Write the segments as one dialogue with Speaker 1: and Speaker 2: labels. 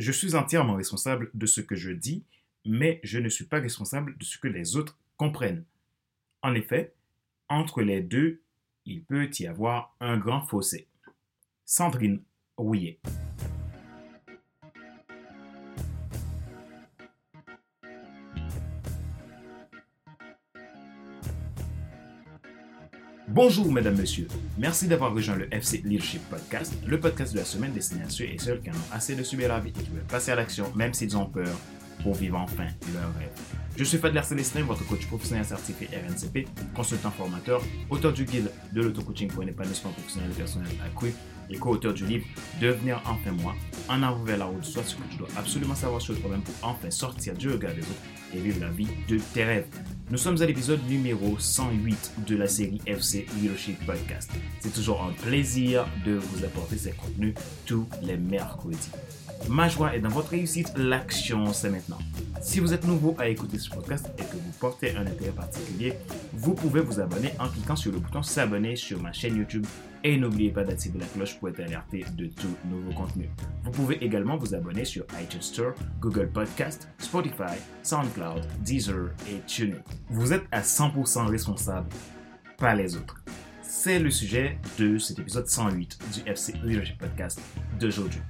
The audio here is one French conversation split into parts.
Speaker 1: Je suis entièrement responsable de ce que je dis, mais je ne suis pas responsable de ce que les autres comprennent. En effet, entre les deux, il peut y avoir un grand fossé. Sandrine Rouillet. Bonjour, mesdames, messieurs. Merci d'avoir rejoint le FC Leadership Podcast, le podcast de la semaine destiné à ceux et celles qui en ont assez de subir la vie et qui veulent passer à l'action, même s'ils ont peur, pour vivre enfin leur rêve. Je suis Fadler Célestin, votre coach professionnel certifié RNCP, consultant formateur, auteur du guide de l'auto-coaching pour un épanouissement professionnel et personnel accru et co-auteur du livre Devenir enfin moi, en avant vers la route, soit ce que tu dois absolument savoir sur le problème pour enfin sortir du regard des autres et vivre la vie de tes rêves. Nous sommes à l'épisode numéro 108 de la série FC Leadership Podcast. C'est toujours un plaisir de vous apporter ces contenus tous les mercredis. Ma joie est dans votre réussite, l'action c'est maintenant. Si vous êtes nouveau à écouter ce podcast et que vous portez un intérêt particulier, vous pouvez vous abonner en cliquant sur le bouton s'abonner sur ma chaîne YouTube et n'oubliez pas d'activer la cloche pour être alerté de tout nouveau contenu. Vous pouvez également vous abonner sur iTunes Store, Google Podcast, Spotify, SoundCloud, Deezer et TuneIn. Vous êtes à 100% responsable, pas les autres. C'est le sujet de cet épisode 108 du FC Leadership Podcast d'aujourd'hui.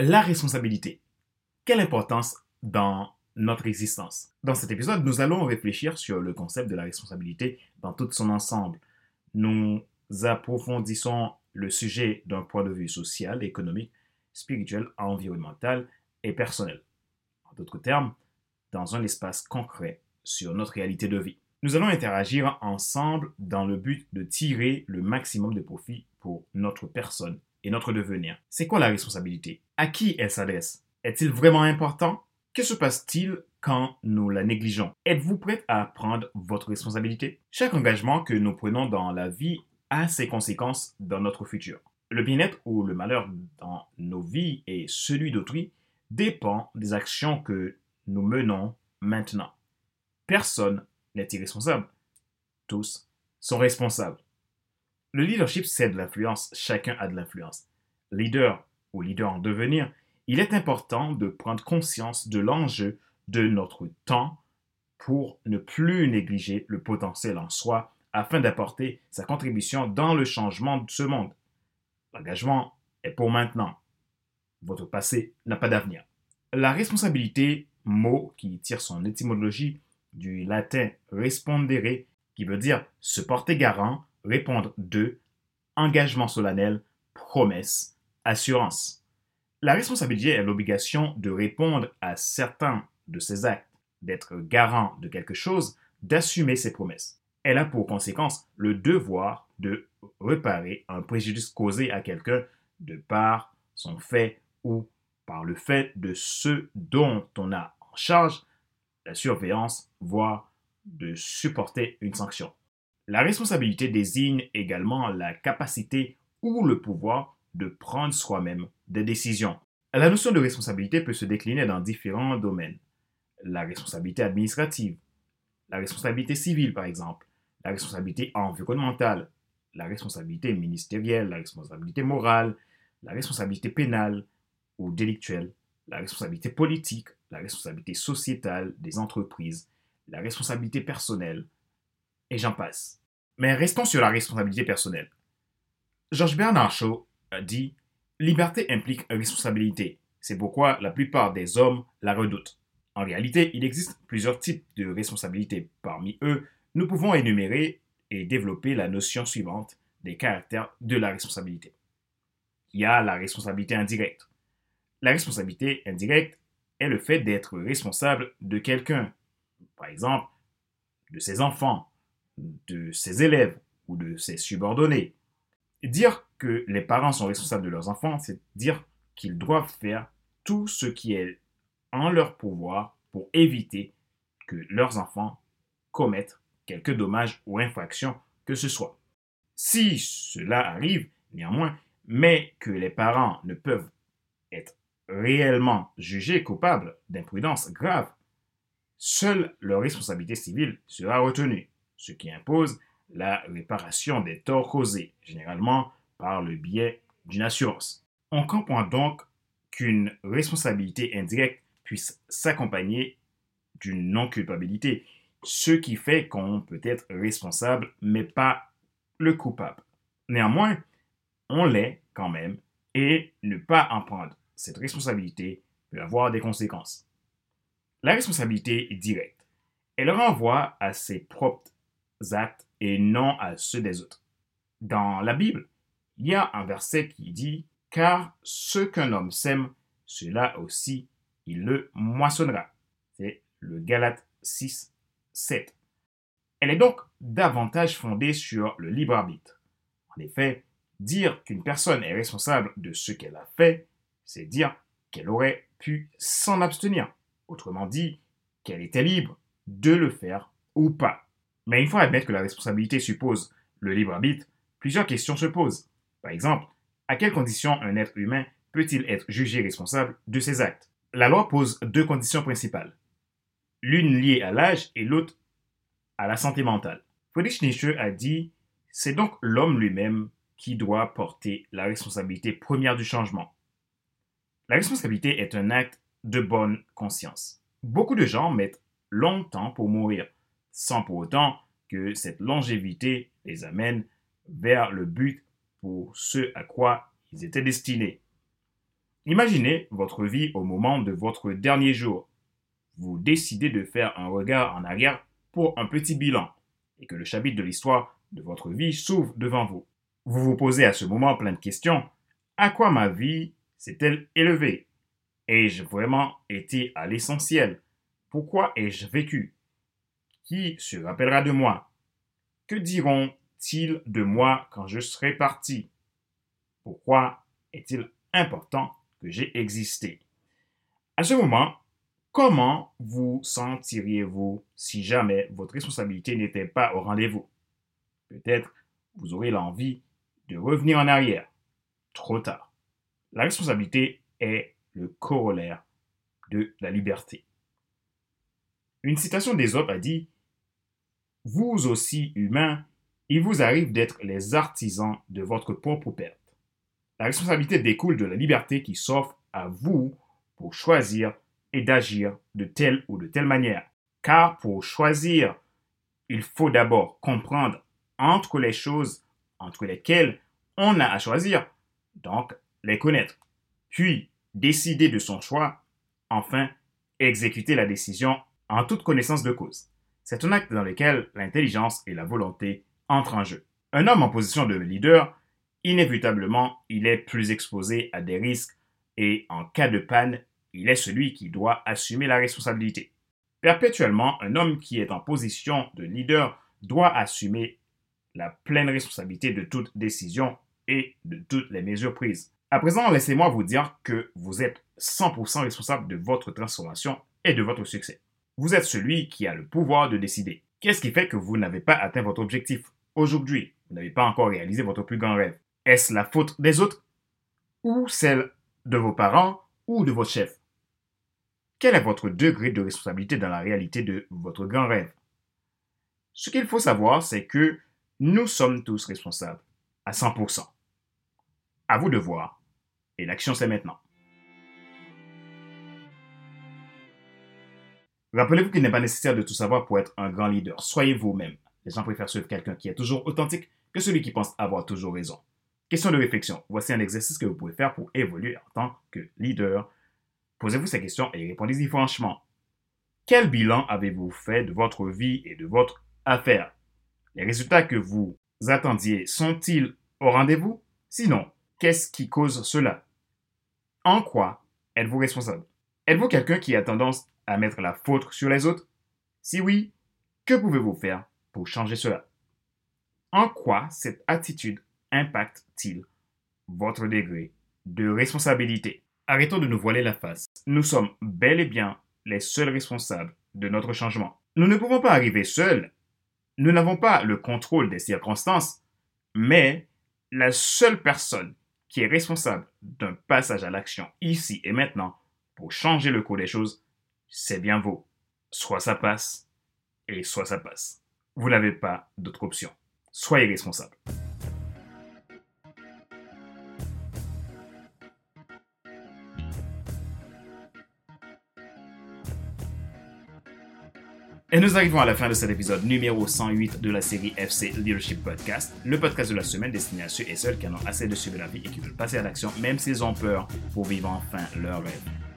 Speaker 1: La responsabilité. Quelle importance dans notre existence? Dans cet épisode, nous allons réfléchir sur le concept de la responsabilité dans tout son ensemble. Nous approfondissons le sujet d'un point de vue social, économique, spirituel, environnemental et personnel. En d'autres termes, dans un espace concret sur notre réalité de vie. Nous allons interagir ensemble dans le but de tirer le maximum de profit pour notre personne et notre devenir. C'est quoi la responsabilité? À qui elle s'adresse Est-il vraiment important? Que se passe-t-il quand nous la négligeons? Êtes-vous prêt à prendre votre responsabilité? Chaque engagement que nous prenons dans la vie a ses conséquences dans notre futur. Le bien-être ou le malheur dans nos vies et celui d'autrui dépend des actions que nous menons maintenant. Personne n'est irresponsable. Tous sont responsables. Le leadership, c'est de l'influence. Chacun a de l'influence. Leader ou leader en devenir, il est important de prendre conscience de l'enjeu de notre temps pour ne plus négliger le potentiel en soi afin d'apporter sa contribution dans le changement de ce monde. L'engagement est pour maintenant. Votre passé n'a pas d'avenir. La responsabilité, mot qui tire son étymologie du latin respondere, qui veut dire se porter garant, répondre de, engagement solennel, promesse, assurance. La responsabilité est l'obligation de répondre à certains de ses actes, d'être garant de quelque chose, d'assumer ses promesses. Elle a pour conséquence le devoir de réparer un préjudice causé à quelqu'un de par son fait ou par le fait de ce dont on a en charge la surveillance, voire de supporter une sanction. La responsabilité désigne également la capacité ou le pouvoir de prendre soi-même des décisions. La notion de responsabilité peut se décliner dans différents domaines. La responsabilité administrative, la responsabilité civile par exemple, la responsabilité environnementale, la responsabilité ministérielle, la responsabilité morale, la responsabilité pénale ou délictuelle, la responsabilité politique, la responsabilité sociétale des entreprises, la responsabilité personnelle, et j'en passe. Mais restons sur la responsabilité personnelle. Georges Bernard Shaw dit Liberté implique responsabilité. C'est pourquoi la plupart des hommes la redoutent. En réalité, il existe plusieurs types de responsabilités. Parmi eux, nous pouvons énumérer et développer la notion suivante des caractères de la responsabilité. Il y a la responsabilité indirecte. La responsabilité indirecte est le fait d'être responsable de quelqu'un, par exemple de ses enfants, de ses élèves ou de ses subordonnés. Dire que les parents sont responsables de leurs enfants, c'est dire qu'ils doivent faire tout ce qui est en leur pouvoir pour éviter que leurs enfants commettent quelque dommage ou infraction que ce soit. Si cela arrive, néanmoins, mais que les parents ne peuvent être réellement jugés coupables d'imprudence grave, seule leur responsabilité civile sera retenue ce qui impose la réparation des torts causés, généralement par le biais d'une assurance. On comprend donc qu'une responsabilité indirecte puisse s'accompagner d'une non-culpabilité, ce qui fait qu'on peut être responsable, mais pas le coupable. Néanmoins, on l'est quand même, et ne pas en prendre cette responsabilité peut avoir des conséquences. La responsabilité est directe. Elle renvoie à ses propres actes et non à ceux des autres. Dans la Bible, il y a un verset qui dit Car ce qu'un homme sème, cela aussi il le moissonnera. C'est le Galate 6, 7. Elle est donc davantage fondée sur le libre arbitre. En effet, dire qu'une personne est responsable de ce qu'elle a fait, c'est dire qu'elle aurait pu s'en abstenir. Autrement dit, qu'elle était libre de le faire ou pas. Mais il faut admettre que la responsabilité suppose le libre arbitre. Plusieurs questions se posent. Par exemple, à quelles conditions un être humain peut-il être jugé responsable de ses actes? La loi pose deux conditions principales. L'une liée à l'âge et l'autre à la santé mentale. Friedrich Nietzsche a dit C'est donc l'homme lui-même qui doit porter la responsabilité première du changement. La responsabilité est un acte de bonne conscience. Beaucoup de gens mettent longtemps pour mourir, sans pour autant que cette longévité les amène vers le but pour ce à quoi ils étaient destinés. Imaginez votre vie au moment de votre dernier jour. Vous décidez de faire un regard en arrière pour un petit bilan et que le chapitre de l'histoire de votre vie s'ouvre devant vous. Vous vous posez à ce moment plein de questions. À quoi ma vie s'est-elle élevée? Ai-je vraiment été à l'essentiel? Pourquoi ai-je vécu? Qui se rappellera de moi Que diront-ils de moi quand je serai parti? Pourquoi est-il important que j'ai existé? À ce moment, comment vous sentiriez-vous si jamais votre responsabilité n'était pas au rendez-vous? Peut-être vous aurez l'envie de revenir en arrière. Trop tard. La responsabilité est le corollaire de la liberté. Une citation d'Ésope a dit Vous aussi, humains, il vous arrive d'être les artisans de votre propre perte. La responsabilité découle de la liberté qui s'offre à vous pour choisir et d'agir de telle ou de telle manière. Car pour choisir, il faut d'abord comprendre entre les choses entre lesquelles on a à choisir, donc les connaître. Puis décider de son choix, enfin exécuter la décision en toute connaissance de cause. C'est un acte dans lequel l'intelligence et la volonté entrent en jeu. Un homme en position de leader, inévitablement, il est plus exposé à des risques et en cas de panne, il est celui qui doit assumer la responsabilité. Perpétuellement, un homme qui est en position de leader doit assumer la pleine responsabilité de toute décision et de toutes les mesures prises. À présent, laissez-moi vous dire que vous êtes 100% responsable de votre transformation et de votre succès. Vous êtes celui qui a le pouvoir de décider. Qu'est-ce qui fait que vous n'avez pas atteint votre objectif aujourd'hui? Vous n'avez pas encore réalisé votre plus grand rêve. Est-ce la faute des autres? Ou celle de vos parents? Ou de votre chef? Quel est votre degré de responsabilité dans la réalité de votre grand rêve? Ce qu'il faut savoir, c'est que nous sommes tous responsables à 100%. À vous de voir. Et l'action, c'est maintenant. Rappelez-vous qu'il n'est pas nécessaire de tout savoir pour être un grand leader. Soyez vous-même. Les gens préfèrent suivre quelqu'un qui est toujours authentique que celui qui pense avoir toujours raison. Question de réflexion. Voici un exercice que vous pouvez faire pour évoluer en tant que leader. Posez-vous ces questions et répondez-y franchement. Quel bilan avez-vous fait de votre vie et de votre affaire? Les résultats que vous attendiez sont-ils au rendez-vous? Sinon, Qu'est-ce qui cause cela? En quoi êtes-vous responsable? Êtes-vous quelqu'un qui a tendance à mettre la faute sur les autres? Si oui, que pouvez-vous faire pour changer cela? En quoi cette attitude impacte-t-il votre degré de responsabilité? Arrêtons de nous voiler la face. Nous sommes bel et bien les seuls responsables de notre changement. Nous ne pouvons pas arriver seuls. Nous n'avons pas le contrôle des circonstances, mais la seule personne qui est responsable d'un passage à l'action ici et maintenant pour changer le cours des choses, c'est bien vous. Soit ça passe, et soit ça passe. Vous n'avez pas d'autre option. Soyez responsable. Et nous arrivons à la fin de cet épisode numéro 108 de la série FC Leadership Podcast, le podcast de la semaine destiné à ceux et celles qui en ont assez de subir la vie et qui veulent passer à l'action même s'ils ont peur pour vivre enfin leur rêve.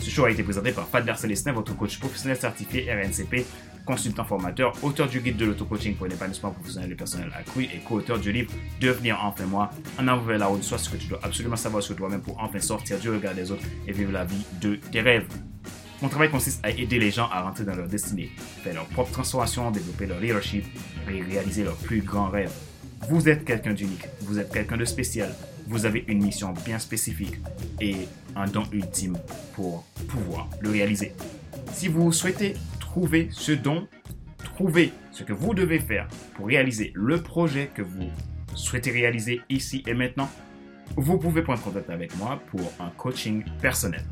Speaker 1: Ce show a été présenté par Fadler Célestin, votre coach professionnel certifié RNCP, consultant formateur, auteur du guide de l'auto-coaching pour l'épanouissement professionnel et personnel accru et co-auteur du livre Devenir enfin moi, en avant vers la route, soit ce que tu dois absolument savoir sur toi-même pour enfin sortir du regard des autres et vivre la vie de tes rêves. Mon travail consiste à aider les gens à rentrer dans leur destinée, faire leur propre transformation, développer leur leadership et réaliser leurs plus grands rêves. Vous êtes quelqu'un d'unique, vous êtes quelqu'un de spécial, vous avez une mission bien spécifique et un don ultime pour pouvoir le réaliser. Si vous souhaitez trouver ce don, trouver ce que vous devez faire pour réaliser le projet que vous souhaitez réaliser ici et maintenant, vous pouvez prendre contact avec moi pour un coaching personnel.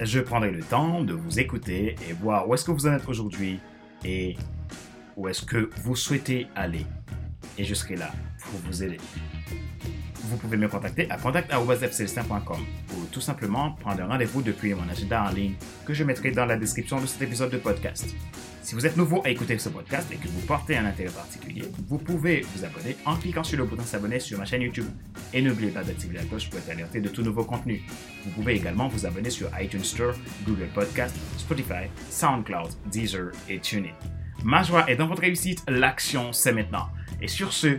Speaker 1: Je prendrai le temps de vous écouter et voir où est-ce que vous en êtes aujourd'hui et où est-ce que vous souhaitez aller. Et je serai là pour vous aider. Vous pouvez me contacter à contact.fcelestin.com ou tout simplement prendre rendez-vous depuis mon agenda en ligne que je mettrai dans la description de cet épisode de podcast. Si vous êtes nouveau à écouter ce podcast et que vous portez un intérêt particulier, vous pouvez vous abonner en cliquant sur le bouton s'abonner sur ma chaîne YouTube. Et n'oubliez pas d'activer la cloche pour être alerté de tout nouveau contenu. Vous pouvez également vous abonner sur iTunes Store, Google Podcast, Spotify, SoundCloud, Deezer et TuneIn. Ma joie est dans votre réussite, l'action c'est maintenant. Et sur ce,